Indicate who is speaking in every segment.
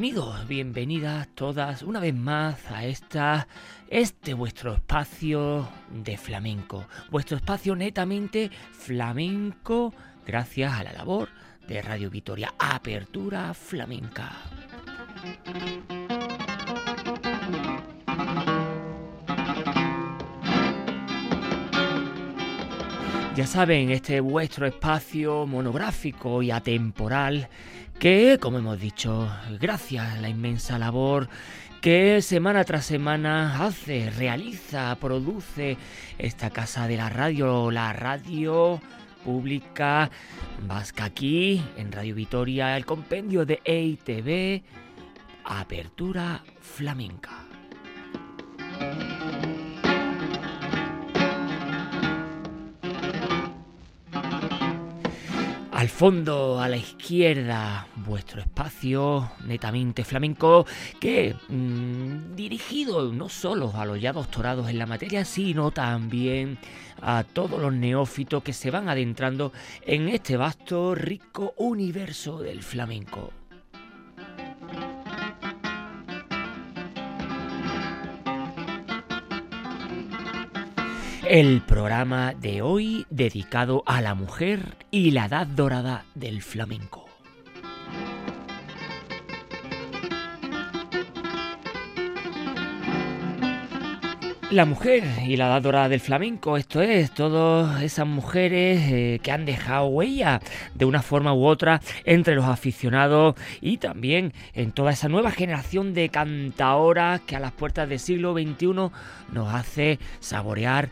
Speaker 1: Bienvenidos, bienvenidas todas una vez más a esta, este vuestro espacio de flamenco, vuestro espacio netamente flamenco gracias a la labor de Radio Vitoria, Apertura Flamenca. Ya saben, este vuestro espacio monográfico y atemporal que, como hemos dicho, gracias a la inmensa labor que semana tras semana hace, realiza, produce esta casa de la radio, la radio pública vasca aquí en Radio Vitoria, el compendio de EITV, Apertura Flamenca. Al fondo, a la izquierda, vuestro espacio netamente flamenco que mm, dirigido no solo a los ya doctorados en la materia, sino también a todos los neófitos que se van adentrando en este vasto, rico universo del flamenco. El programa de hoy dedicado a la mujer y la edad dorada del flamenco. La mujer y la edad dorada del flamenco, esto es, todas esas mujeres eh, que han dejado huella de una forma u otra entre los aficionados y también en toda esa nueva generación de cantaoras que a las puertas del siglo XXI nos hace saborear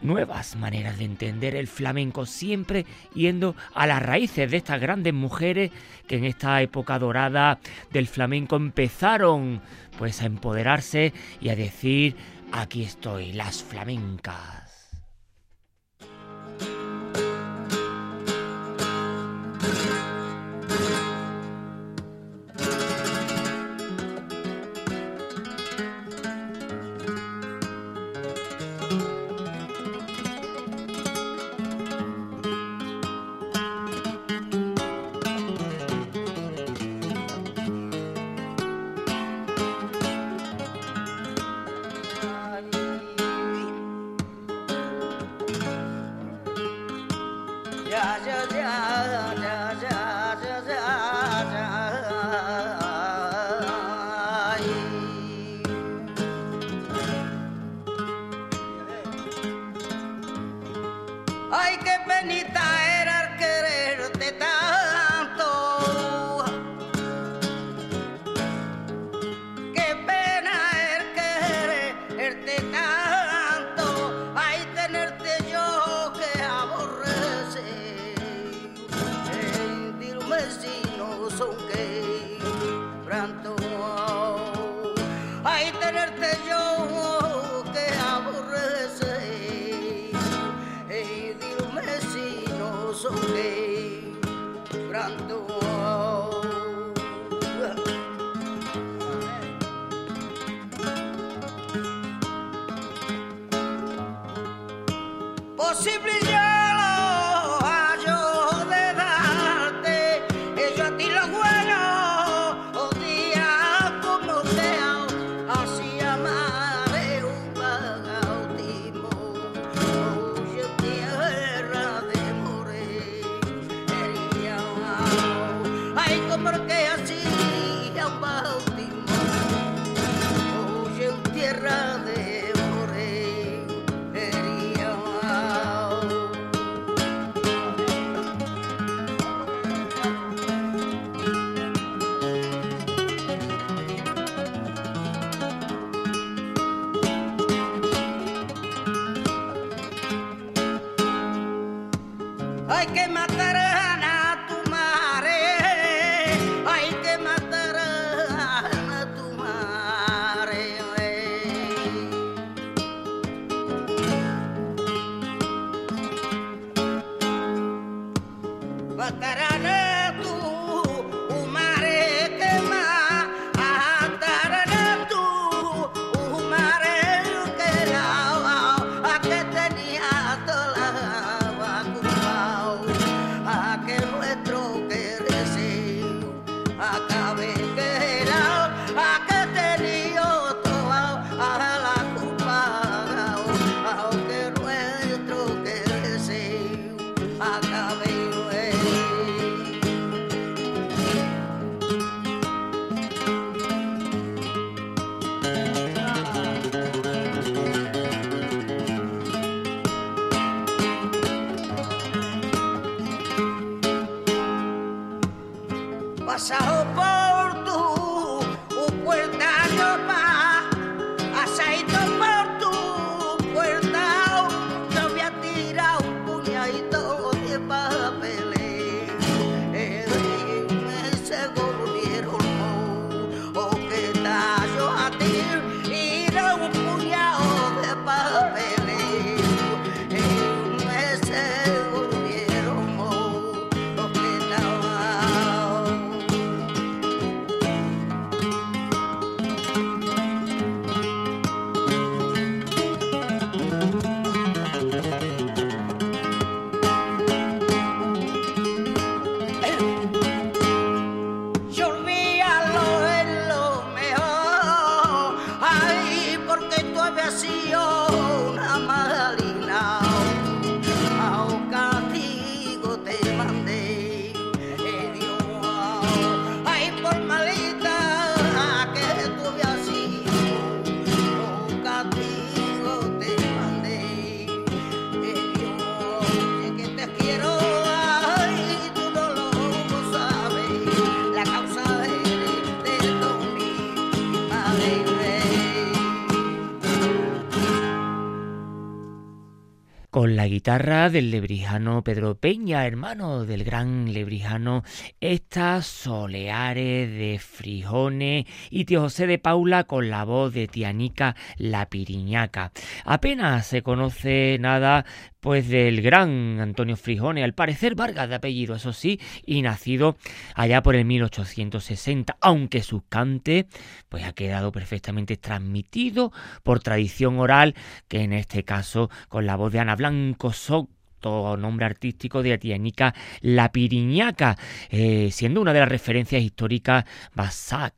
Speaker 1: nuevas maneras de entender el flamenco, siempre yendo a las raíces de estas grandes mujeres que en esta época dorada del flamenco empezaron pues a empoderarse y a decir aquí estoy, las flamencas.
Speaker 2: Posible ya
Speaker 1: guitarra del lebrijano Pedro Peña, hermano del gran lebrijano, estas Soleares de Frijones y tío José de Paula con la voz de Tianica La Piriñaca. Apenas se conoce nada pues del gran Antonio Frijone, al parecer Vargas de apellido, eso sí, y nacido allá por el 1860, aunque su cante pues ha quedado perfectamente transmitido por tradición oral, que en este caso con la voz de Ana Blanco Soto nombre artístico de Atianica La Piriñaca, eh, siendo una de las referencias históricas basadas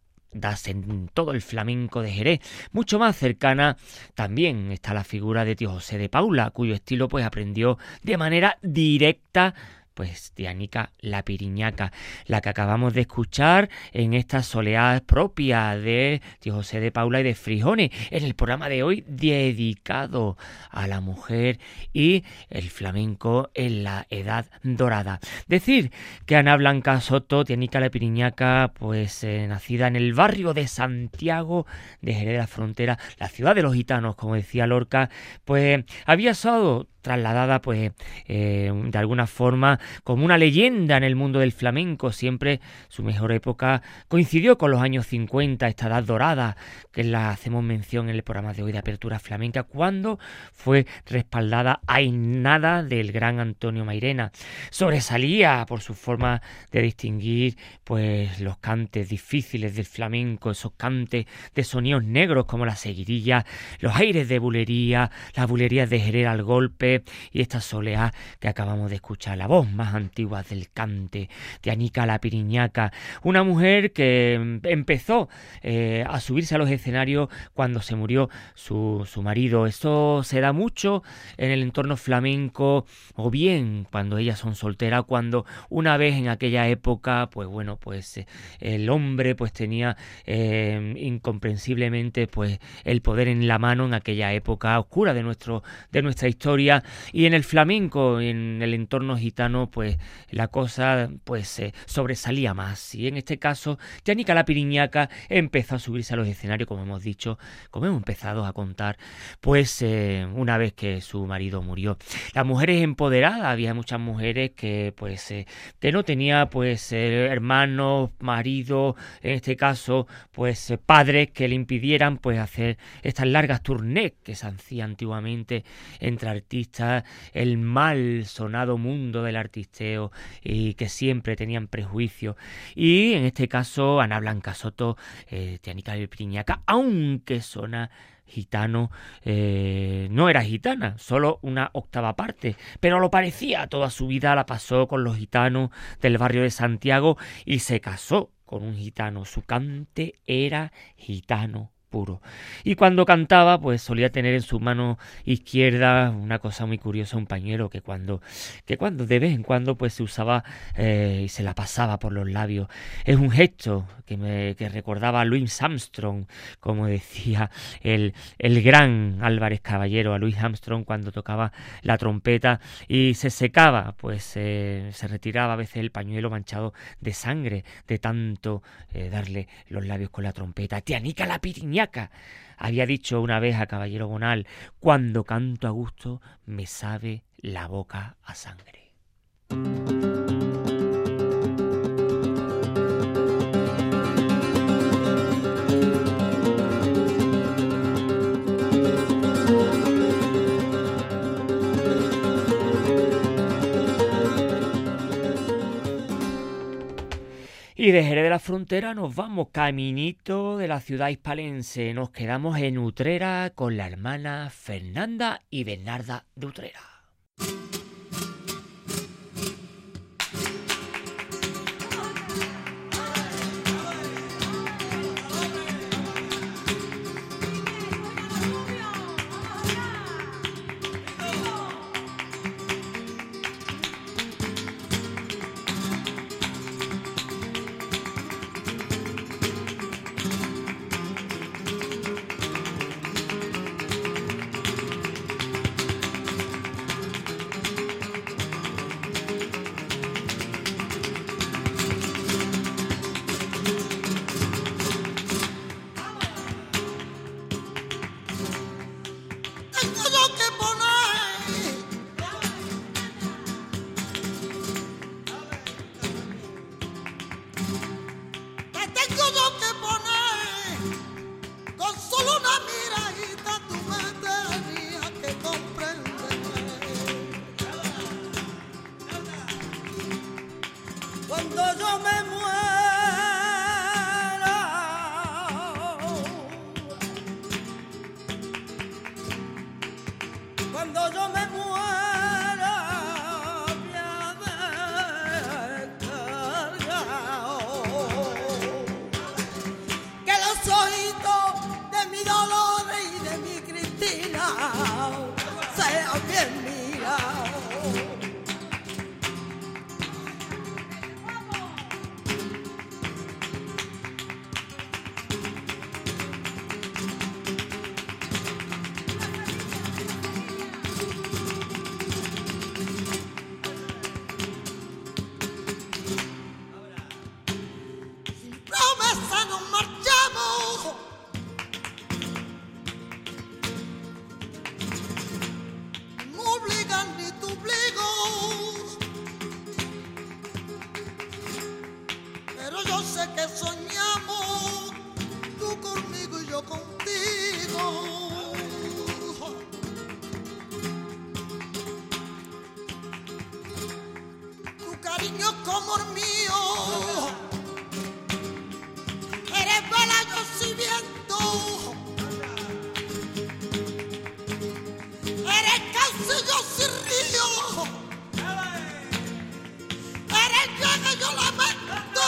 Speaker 1: en todo el flamenco de Jerez. Mucho más cercana también está la figura de tío José de Paula, cuyo estilo pues aprendió de manera directa pues Dianica La Piriñaca, la que acabamos de escuchar en esta soleada propia de Tío José de Paula y de Frijones, en el programa de hoy dedicado a la mujer y el flamenco en la Edad Dorada. Decir que Ana Blanca Soto, Dianica La Piriñaca, pues eh, nacida en el barrio de Santiago de Jerez de la Frontera, la ciudad de los gitanos, como decía Lorca, pues había estado trasladada pues eh, de alguna forma como una leyenda en el mundo del flamenco. Siempre su mejor época coincidió con los años 50, esta edad dorada que la hacemos mención en el programa de hoy de Apertura Flamenca, cuando fue respaldada nada del gran Antonio Mairena. Sobresalía por su forma de distinguir pues los cantes difíciles del flamenco, esos cantes de sonidos negros como la seguirilla, los aires de bulería, las bulerías de Jerez al golpe, y esta soleá que acabamos de escuchar, la voz más antigua del cante de Anica la Piriñaca, una mujer que mm, empezó eh, a subirse a los escenarios cuando se murió su, su marido. Esto se da mucho en el entorno flamenco o bien cuando ellas son solteras, cuando una vez en aquella época, pues bueno, pues eh, el hombre pues tenía eh, incomprensiblemente pues el poder en la mano en aquella época oscura de nuestro de nuestra historia y en el flamenco en el entorno gitano pues la cosa pues sobresalía más. Y en este caso Yanica la Piriñaca empezó a subirse a los escenarios como hemos dicho como hemos empezado a contar pues eh, una vez que su marido murió. Las mujeres empoderadas había muchas mujeres que pues eh, que no tenía pues eh, hermanos marido en este caso pues padres que le impidieran pues hacer estas largas tournées que se hacían antiguamente entre artistas el mal sonado mundo del artisteo y que siempre tenían prejuicios y en este caso Ana Blanca Soto eh, Tianica Priñaca aunque sona gitano, eh, no era gitana, solo una octava parte, pero lo parecía, toda su vida la pasó con los gitanos del barrio de Santiago y se casó con un gitano, su cante era gitano y cuando cantaba, pues solía tener en su mano izquierda una cosa muy curiosa, un pañuelo que cuando, que cuando de vez en cuando pues se usaba eh, y se la pasaba por los labios. Es un gesto que me que recordaba a Louis Armstrong, como decía el, el gran Álvarez Caballero, a Louis Armstrong cuando tocaba la trompeta y se secaba, pues eh, se retiraba a veces el pañuelo manchado de sangre de tanto eh, darle los labios con la trompeta. Tianica la piriña había dicho una vez a Caballero Gonal, cuando canto a gusto me sabe la boca a sangre. Y de Jerez de la Frontera nos vamos caminito de la ciudad hispalense. Nos quedamos en Utrera con la hermana Fernanda y Bernarda de Utrera.
Speaker 2: Eres calcio, yo yo lamento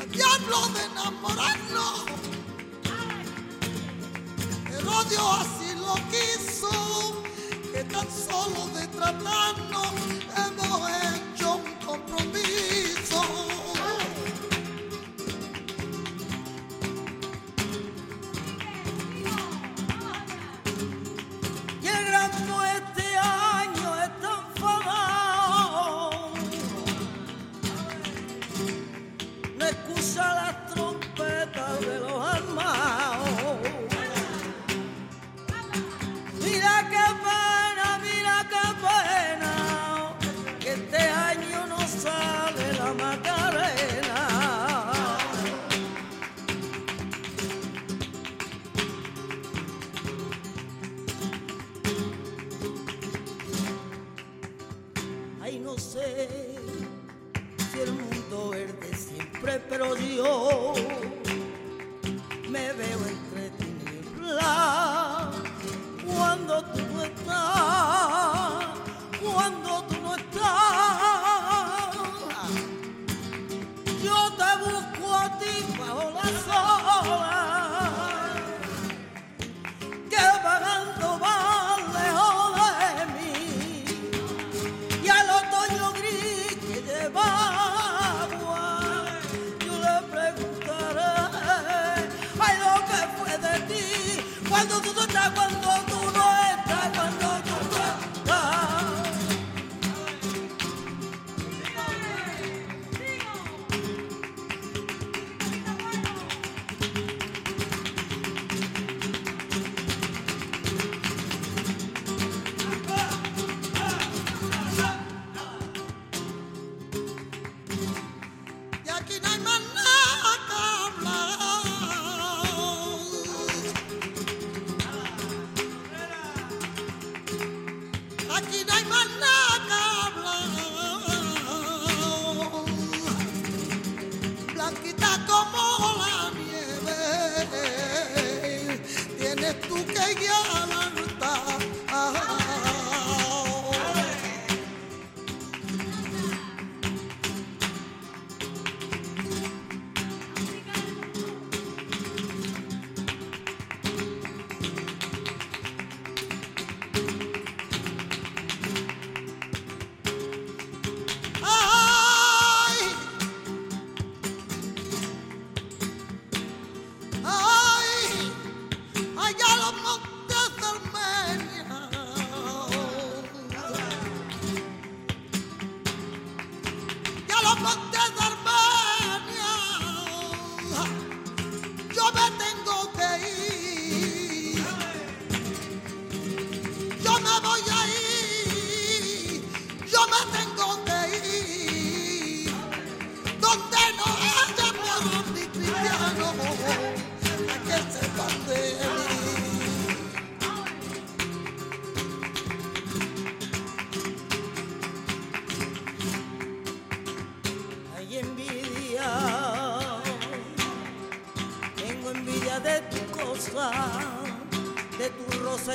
Speaker 2: al diablo de enamorarnos. El odio así lo quiso, que tan solo de tratarnos hemos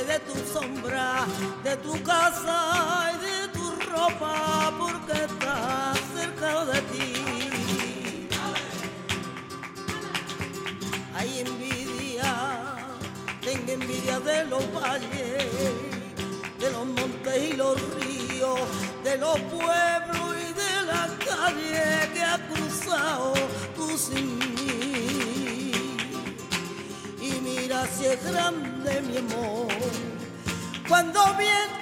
Speaker 2: de tu sombra, de tu casa y de tu ropa, porque estás cerca de ti. Hay envidia, tengo envidia de los valles, de los montes y los ríos, de los pueblos y de las calles que ha cruzado tú sin mí. Y mira si es grande mi amor.
Speaker 1: bien.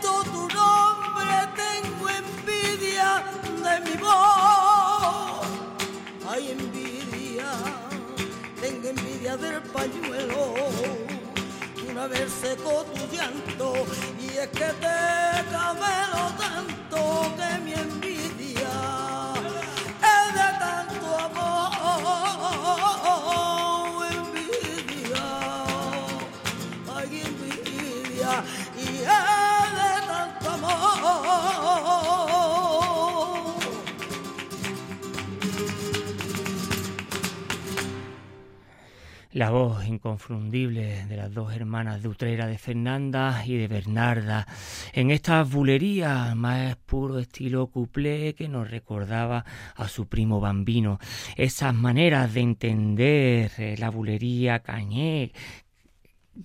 Speaker 1: inconfundible de las dos hermanas de Utrera, de Fernanda y de Bernarda, en esta bulería más puro estilo cuplé que nos recordaba a su primo Bambino. Esas maneras de entender la bulería cañé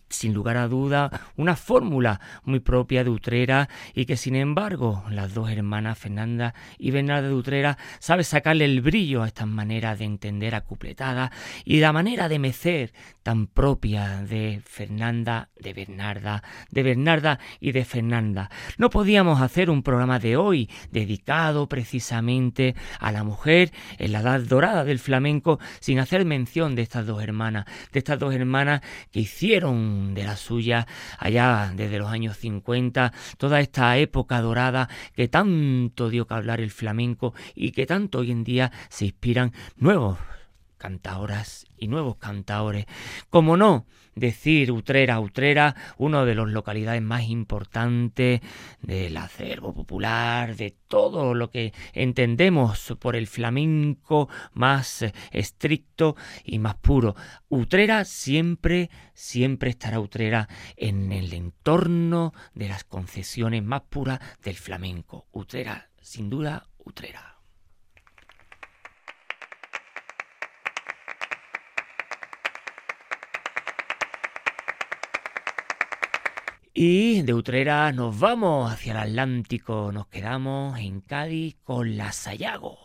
Speaker 1: sin lugar a duda, una fórmula muy propia de Utrera y que sin embargo las dos hermanas Fernanda y Bernarda de Utrera saben sacarle el brillo a estas maneras de entender acupletada y la manera de mecer tan propia de Fernanda, de Bernarda, de Bernarda y de Fernanda. No podíamos hacer un programa de hoy dedicado precisamente a la mujer en la edad dorada del flamenco sin hacer mención de estas dos hermanas, de estas dos hermanas que hicieron de la suya allá desde los años 50, toda esta época dorada que tanto dio que hablar el flamenco y que tanto hoy en día se inspiran nuevos cantadoras y nuevos cantaores. Como no decir Utrera, Utrera, una de las localidades más importantes del acervo popular, de todo lo que entendemos por el flamenco más estricto y más puro. Utrera siempre, siempre estará Utrera en el entorno de las concesiones más puras del flamenco. Utrera, sin duda, Utrera. Y de Utrera nos vamos hacia el Atlántico, nos quedamos en Cádiz con la Sayago.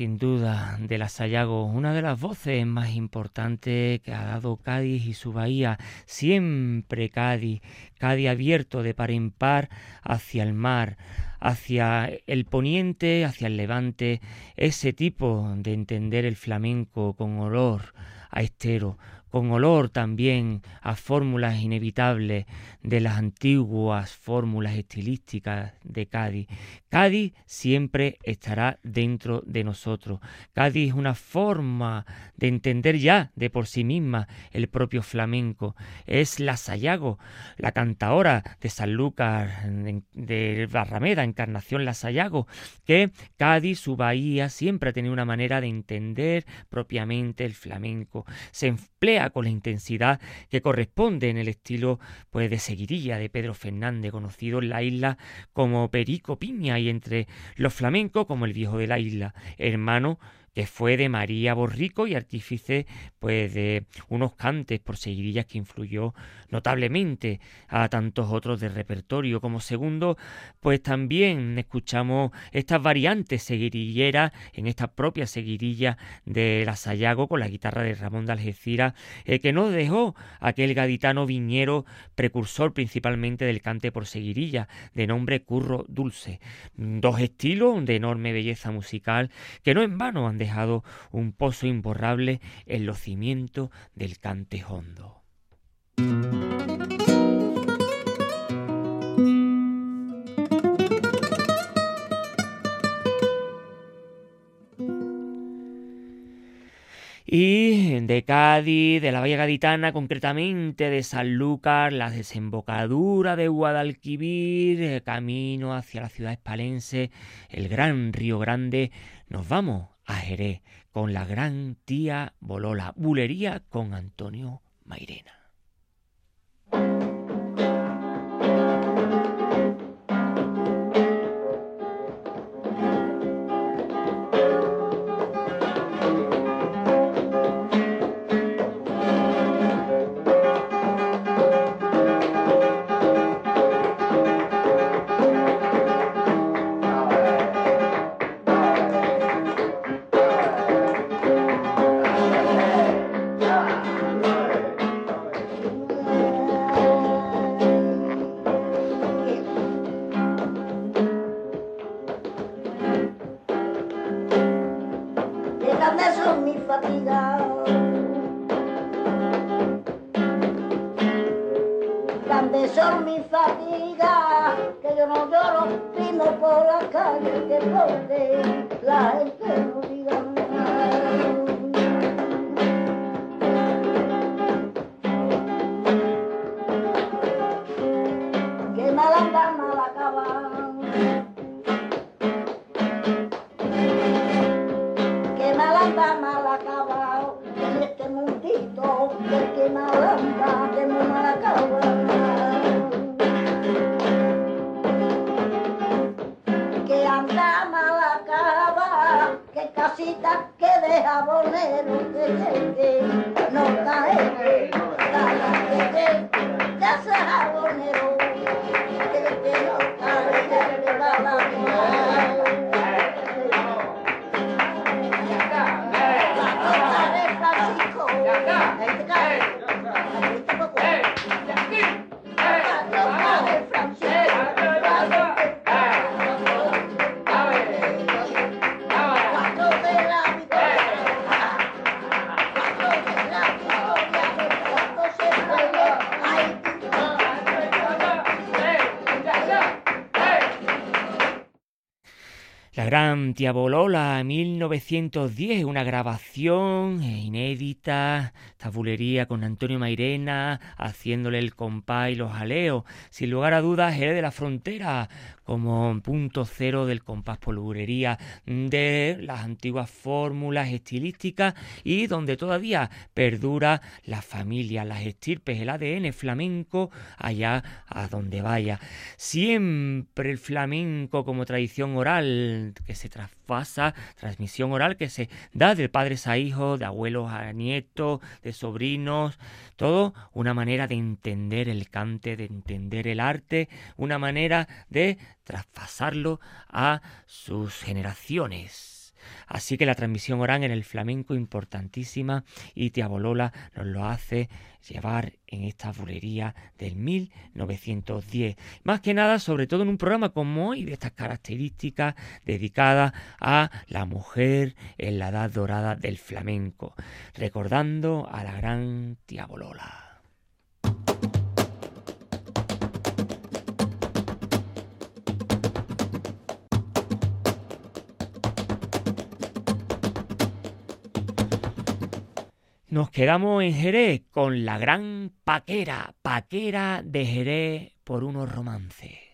Speaker 1: Sin duda de la Sayago, una de las voces más importantes que ha dado Cádiz y su bahía, siempre Cádiz, Cádiz abierto de par en par hacia el mar, hacia el poniente, hacia el levante, ese tipo de entender el flamenco con olor a estero, con olor también a fórmulas inevitables de las antiguas fórmulas estilísticas de Cádiz. Cádiz siempre estará dentro de nosotros. Cádiz es una forma de entender ya de por sí misma el propio flamenco. Es la Sayago, la cantaora de San Lucas, de Barrameda, Encarnación La Sayago, que Cádiz, su bahía, siempre ha tenido una manera de entender propiamente el flamenco. Se emplea con la intensidad que corresponde en el estilo pues, de seguirilla de Pedro Fernández, conocido en la isla como Perico Piña y entre los flamencos como el viejo de la isla, hermano que fue de María Borrico y artífice pues de unos cantes por seguirillas que influyó notablemente a tantos otros del repertorio. Como segundo, pues también escuchamos estas variantes seguirilleras en esta propia seguirilla de la Sayago con la guitarra de Ramón de Algeciras, eh, que nos dejó aquel gaditano viñero precursor principalmente del cante por seguirilla, de nombre Curro Dulce. Dos estilos de enorme belleza musical que no en vano han dejado un pozo imborrable en los cimientos del cante hondo. y de Cádiz, de la Valle Gaditana, concretamente de Sanlúcar, la desembocadura de Guadalquivir, eh, camino hacia la ciudad espalense, el gran Río Grande, nos vamos a con la gran tía Bolola, bulería con Antonio Mairena. Gran Bolola 1910, una grabación inédita, tabulería con Antonio Mairena, haciéndole el compás y los aleos. Sin lugar a dudas, era de la frontera, como punto cero del compás polvurería, de las antiguas fórmulas estilísticas y donde todavía perdura la familia, las estirpes, el ADN flamenco allá a donde vaya. Siempre el flamenco como tradición oral que se traspasa, transmisión oral que se da de padres a hijos, de abuelos a nietos, de sobrinos, todo una manera de entender el cante, de entender el arte, una manera de traspasarlo a sus generaciones. Así que la transmisión oral en el flamenco importantísima y Tiabolola nos lo hace llevar en esta bulería del 1910. Más que nada, sobre todo en un programa como hoy, de estas características dedicadas a la mujer en la edad dorada del flamenco, recordando a la gran Tiabolola. Nos quedamos en Jerez con la gran paquera, paquera de Jerez por unos romances.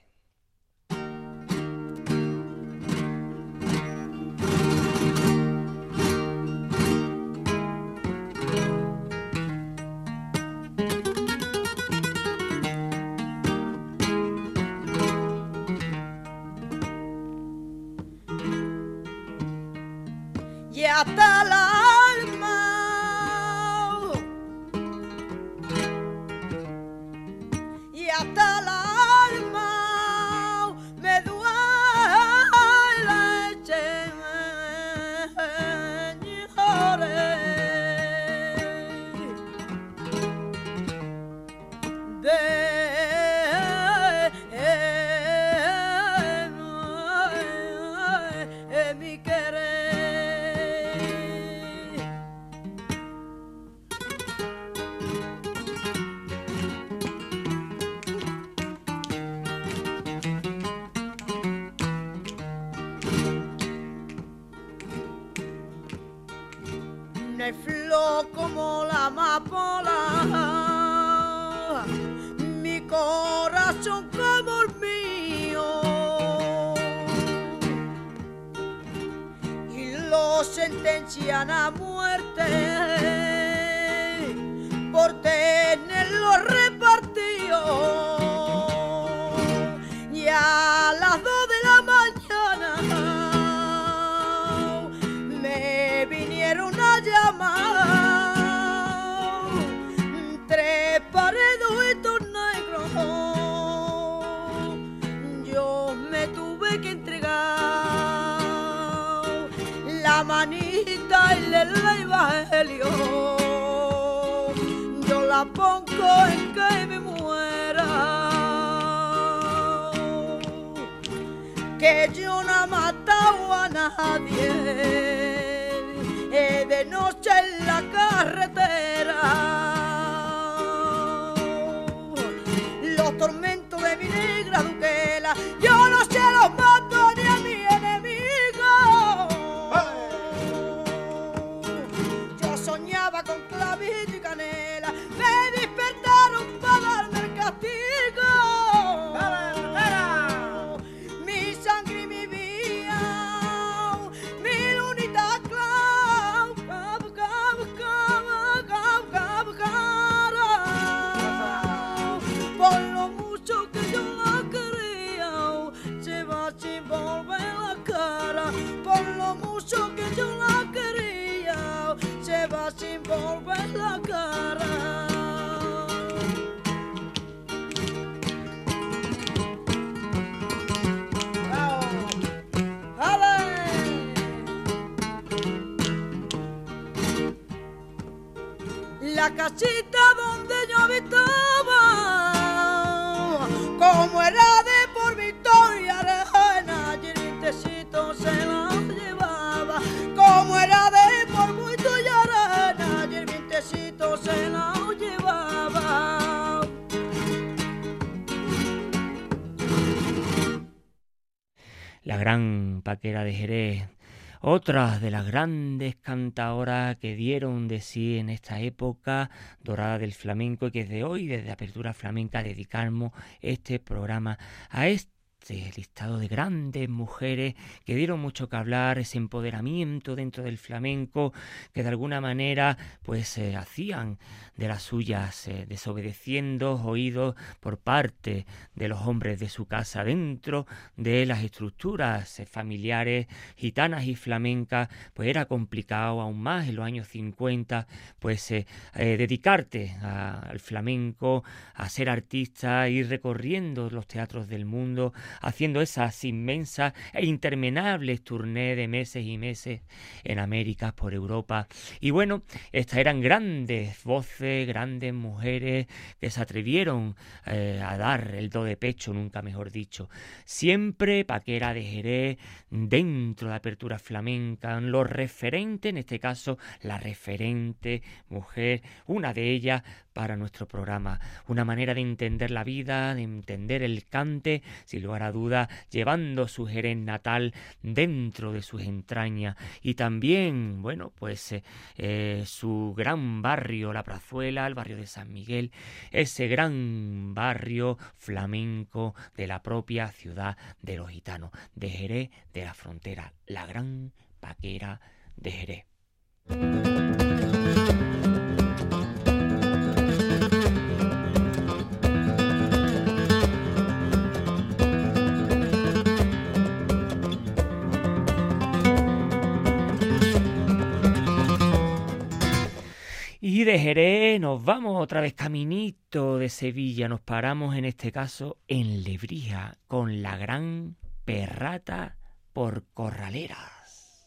Speaker 1: Otra de las grandes cantadoras que dieron de sí en esta época dorada del flamenco y que desde hoy, desde Apertura Flamenca, dedicamos este programa a este este listado de grandes mujeres que dieron mucho que hablar, ese empoderamiento dentro del flamenco, que de alguna manera pues eh, hacían de las suyas, eh, desobedeciendo oídos por parte de los hombres de su casa dentro de las estructuras eh, familiares gitanas y flamencas, pues era complicado aún más en los años 50, pues dedicarte al flamenco, a ser artista, ir recorriendo los teatros del mundo, haciendo esas inmensas e interminables turnés de meses y meses en América, por Europa. Y bueno, estas eran grandes voces, grandes mujeres que se atrevieron eh, a dar el do de pecho, nunca mejor dicho. Siempre paquera de Jerez, dentro de la apertura flamenca, los referentes, en este caso la referente mujer, una de ellas para nuestro programa. Una manera de entender la vida, de entender el cante, sin lugar a duda, llevando su Jerez natal dentro de sus entrañas. Y también, bueno, pues eh, eh, su gran barrio, la Prazuela, el barrio de San Miguel, ese gran barrio flamenco de la propia ciudad de los gitanos, de Jerez de la frontera, la gran paquera de Jerez. De Jerez nos vamos otra vez caminito de Sevilla. Nos paramos en este caso en Lebrija con la gran perrata por corraleras.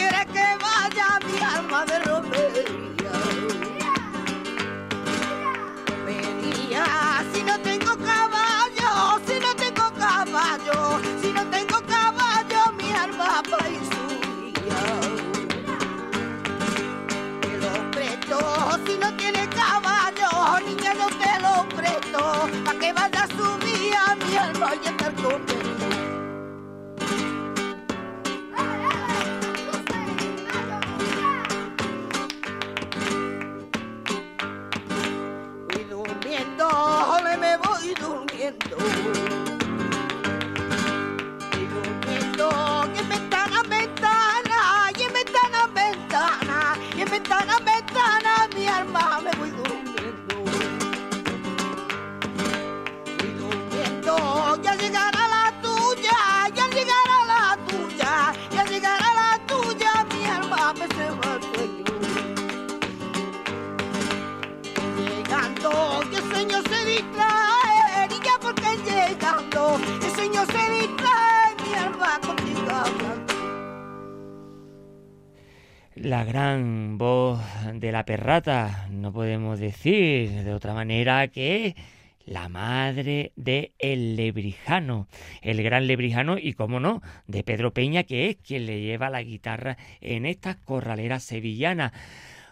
Speaker 3: quiere que vaya mi alma de romería. Romería, si no tengo caballo, si no tengo caballo, si no tengo caballo, mi alma va y subía. Te lo presto, si no tienes caballo, niña, yo te lo presto, pa' que vaya subía mi alma y estar conmigo.
Speaker 1: La gran voz de la perrata, no podemos decir de otra manera que la madre de el lebrijano, el gran lebrijano y, como no, de Pedro Peña, que es quien le lleva la guitarra en estas corraleras sevillanas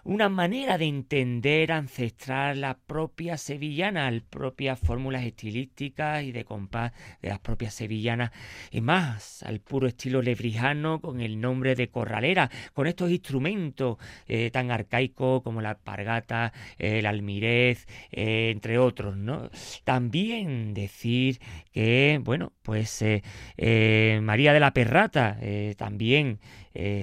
Speaker 1: una manera de entender ancestral la propia sevillana, las propias fórmulas estilísticas y de compás de las propias sevillanas, y más al puro estilo lebrijano con el nombre de corralera, con estos instrumentos eh, tan arcaicos como la pargata, el almirez, eh, entre otros, ¿no? También decir que, bueno, pues eh, María de la Perrata también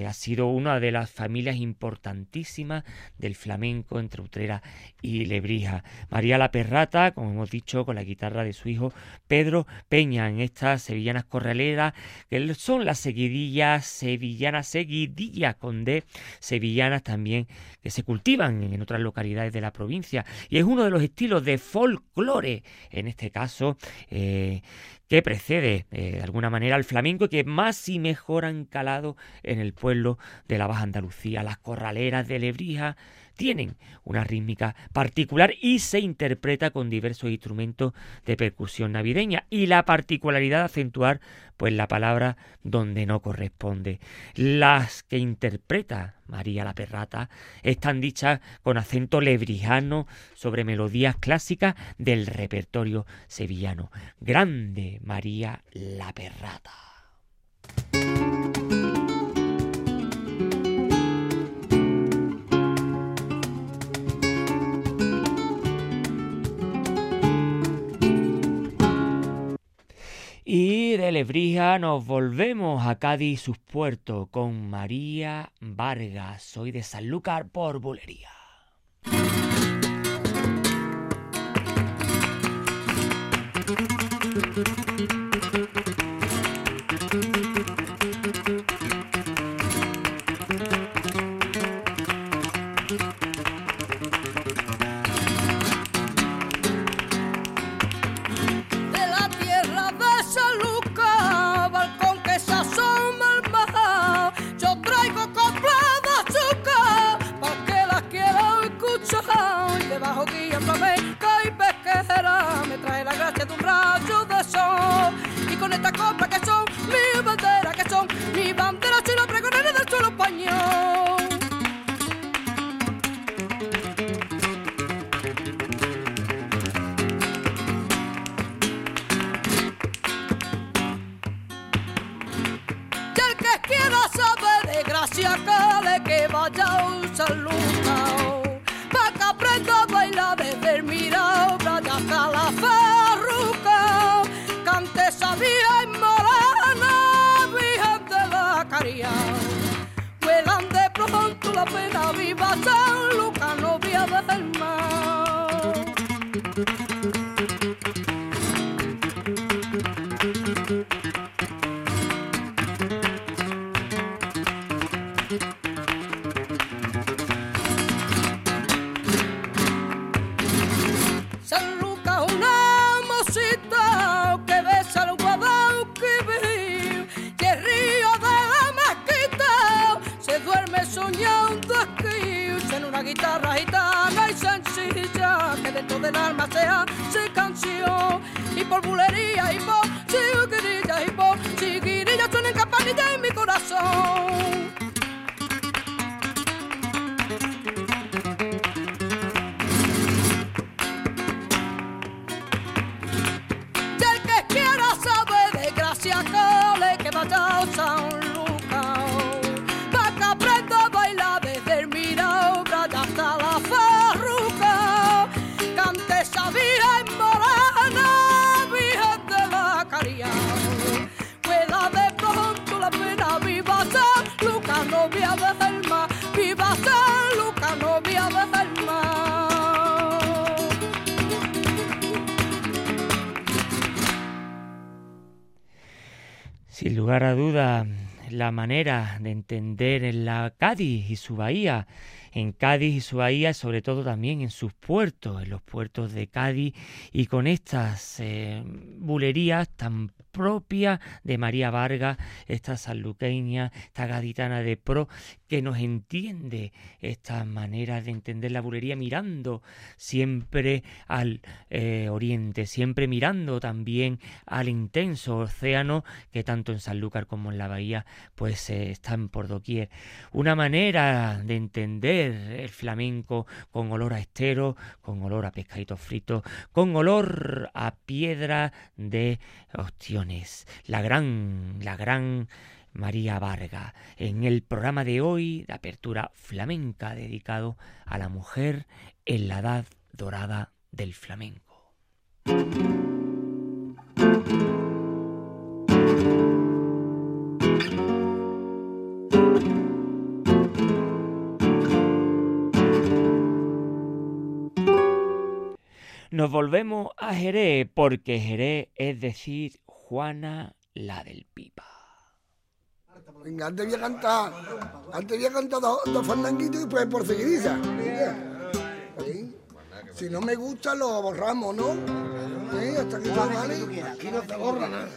Speaker 1: ha sido una de las familias importantísimas del flamenco entre Utrera y Lebrija. María La Perrata, como hemos dicho, con la guitarra de su hijo Pedro Peña en estas sevillanas corraleras, que son las seguidillas sevillanas, seguidillas con D, sevillanas también que se cultivan en otras localidades de la provincia. Y es uno de los estilos de folclore, en este caso, eh, que precede eh, de alguna manera al flamenco y que más y mejor han calado en el pueblo de la Baja Andalucía. Las corraleras de Lebrija tienen una rítmica particular y se interpreta con diversos instrumentos de percusión navideña y la particularidad de acentuar pues la palabra donde no corresponde. Las que interpreta María la Perrata están dichas con acento lebrijano sobre melodías clásicas del repertorio sevillano. Grande María la Perrata. Y de Lebrija nos volvemos a Cádiz sus puertos con María Vargas. Soy de Sanlúcar por Bulería.
Speaker 4: alma sea se canción. Y por bulería y por
Speaker 1: lugar a duda, la manera de entender en la Cádiz y su bahía, en Cádiz y su bahía, sobre todo también en sus puertos, en los puertos de Cádiz, y con estas eh, bulerías tan propias de María Vargas, esta sanluqueña, esta gaditana de pro, que nos entiende estas maneras de entender la bulería mirando siempre al eh, oriente, siempre mirando también al intenso océano que tanto en Sanlúcar como en la bahía pues eh, están por doquier. Una manera de entender el flamenco con olor a estero, con olor a pescadito frito, con olor a piedra de ostiones. La gran, la gran María Varga, en el programa de hoy de apertura flamenca dedicado a la mujer en la edad dorada del flamenco. Nos volvemos a Jerez porque Jerez es decir Juana la del Pipa.
Speaker 5: Venga, antes voy a cantar, antes voy a cantar dos, dos fandanguitos y después por seguidiza. ¿Sí? Si no me gusta lo borramos, ¿no? ¿Sí? Hasta que todo vale. Aquí no se borra nada.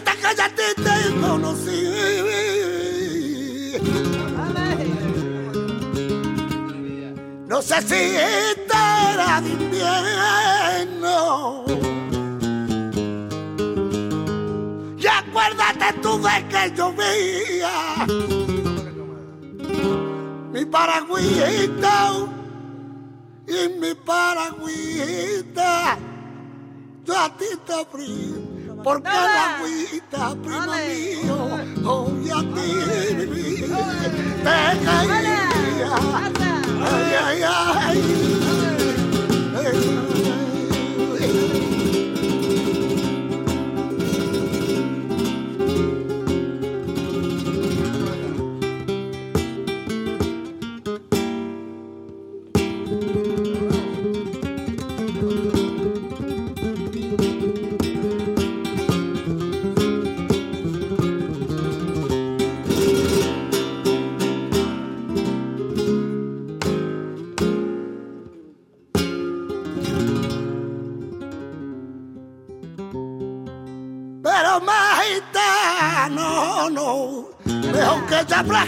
Speaker 5: Que ya te, te conocí. No sé si estará de invierno. Y acuérdate tú de que llovía. Mi paragüita y mi paragüita. Yo a ti te frío porque la agüita, primo mío, hoy a ti te caía.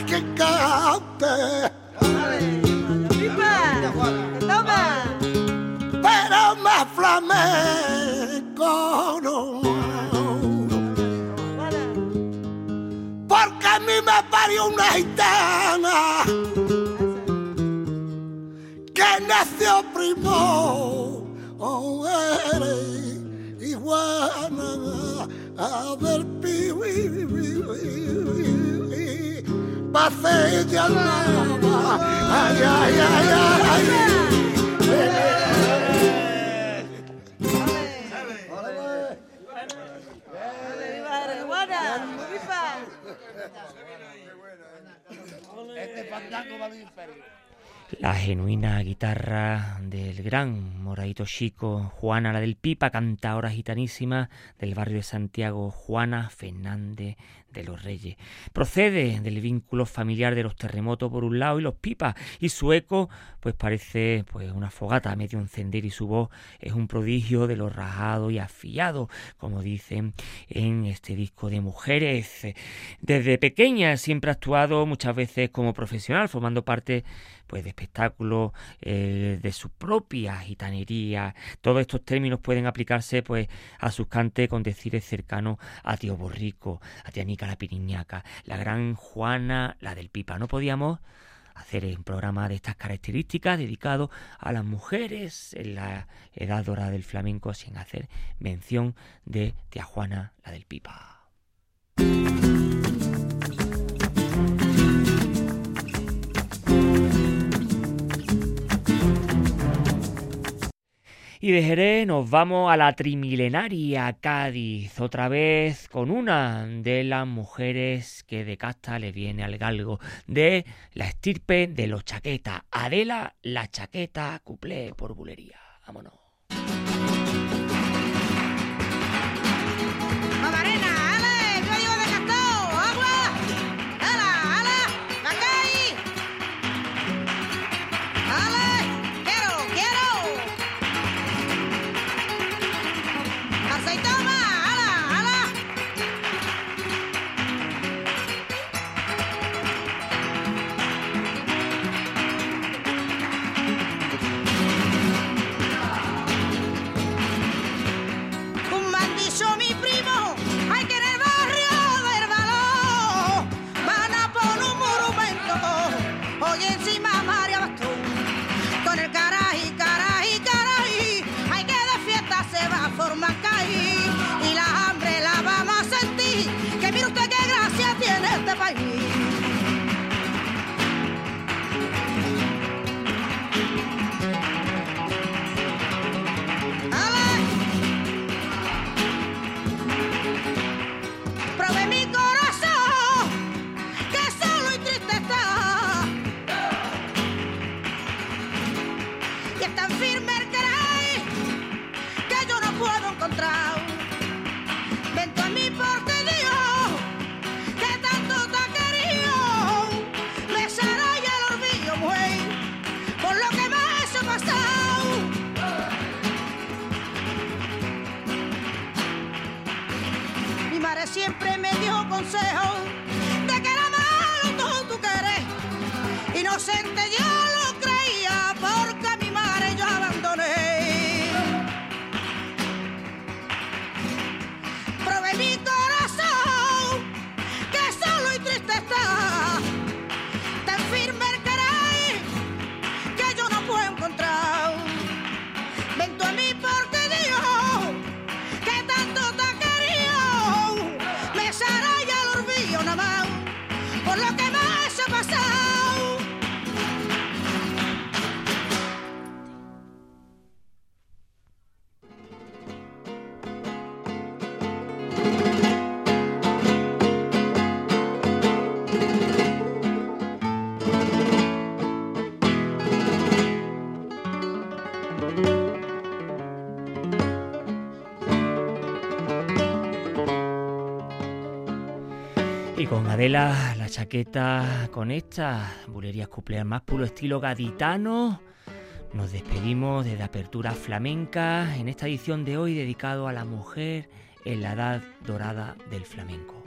Speaker 5: Que cante. Pero más flamenco no. Porque a mí me parió una gitana que nació primo. Oh, eres iguana a ver pase de alma. Ay, ay, ay, ay.
Speaker 1: Este fandango va al. La genuina guitarra del gran Moradito Chico, Juana la del Pipa, cantadora gitanísima del barrio de Santiago, Juana Fernández de los Reyes. Procede del vínculo familiar de los terremotos por un lado y los pipas, y su eco pues parece pues una fogata medio encender y su voz es un prodigio de lo rajado y afiado, como dicen en este disco de mujeres. Desde pequeña siempre ha actuado muchas veces como profesional, formando parte pues de espectáculos, eh, de su propia gitanería. Todos estos términos pueden aplicarse pues a sus cantes con decires cercanos a Tío Borrico, a Tía Nica la Piriñaca, la gran Juana, la del Pipa. No podíamos hacer un programa de estas características dedicado a las mujeres en la edad dorada del flamenco sin hacer mención de Tía Juana, la del Pipa. Y de Jerez nos vamos a la trimilenaria Cádiz, otra vez con una de las mujeres que de casta le viene al galgo, de la estirpe de los chaquetas, Adela la chaqueta cuplé por bulería. Vámonos. siempre me dio consejos. Adela, la chaqueta con esta bulerías cumpleaños más puro estilo gaditano. Nos despedimos desde Apertura Flamenca en esta edición de hoy dedicado a la mujer en la edad dorada del flamenco.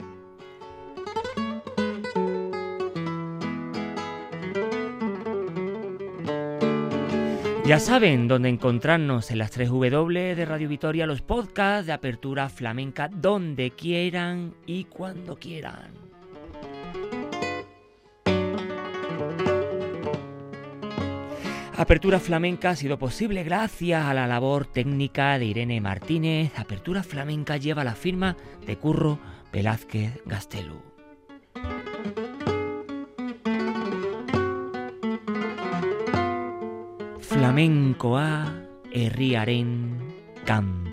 Speaker 1: Ya saben dónde encontrarnos en las 3 W de Radio Vitoria, los podcasts de Apertura Flamenca, donde quieran y cuando quieran. Apertura Flamenca ha sido posible gracias a la labor técnica de Irene Martínez. Apertura Flamenca lleva la firma de Curro Velázquez Gastelu. Flamenco a herriaren can